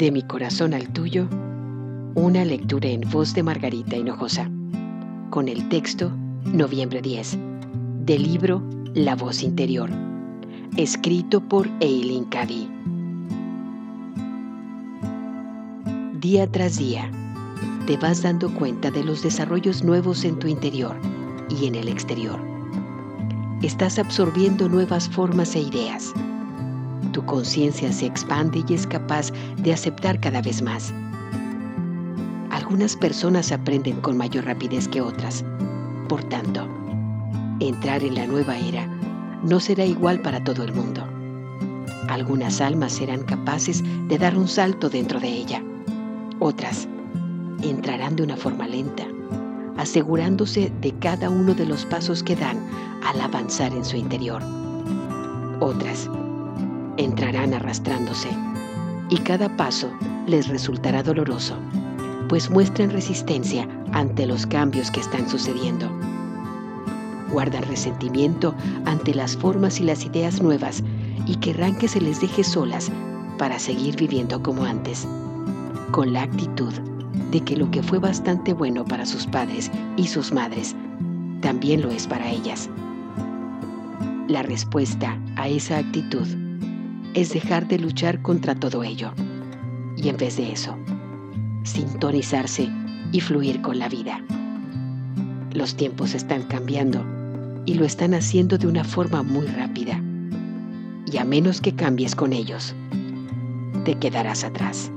De mi corazón al tuyo, una lectura en voz de Margarita Hinojosa, con el texto Noviembre 10, del libro La voz interior, escrito por Eileen Cady. Día tras día, te vas dando cuenta de los desarrollos nuevos en tu interior y en el exterior. Estás absorbiendo nuevas formas e ideas conciencia se expande y es capaz de aceptar cada vez más. Algunas personas aprenden con mayor rapidez que otras. Por tanto, entrar en la nueva era no será igual para todo el mundo. Algunas almas serán capaces de dar un salto dentro de ella. Otras entrarán de una forma lenta, asegurándose de cada uno de los pasos que dan al avanzar en su interior. Otras entrarán arrastrándose y cada paso les resultará doloroso, pues muestran resistencia ante los cambios que están sucediendo. Guardan resentimiento ante las formas y las ideas nuevas y querrán que se les deje solas para seguir viviendo como antes, con la actitud de que lo que fue bastante bueno para sus padres y sus madres, también lo es para ellas. La respuesta a esa actitud es dejar de luchar contra todo ello y en vez de eso, sintonizarse y fluir con la vida. Los tiempos están cambiando y lo están haciendo de una forma muy rápida. Y a menos que cambies con ellos, te quedarás atrás.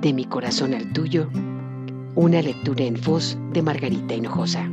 De mi corazón al tuyo, una lectura en voz de Margarita Hinojosa.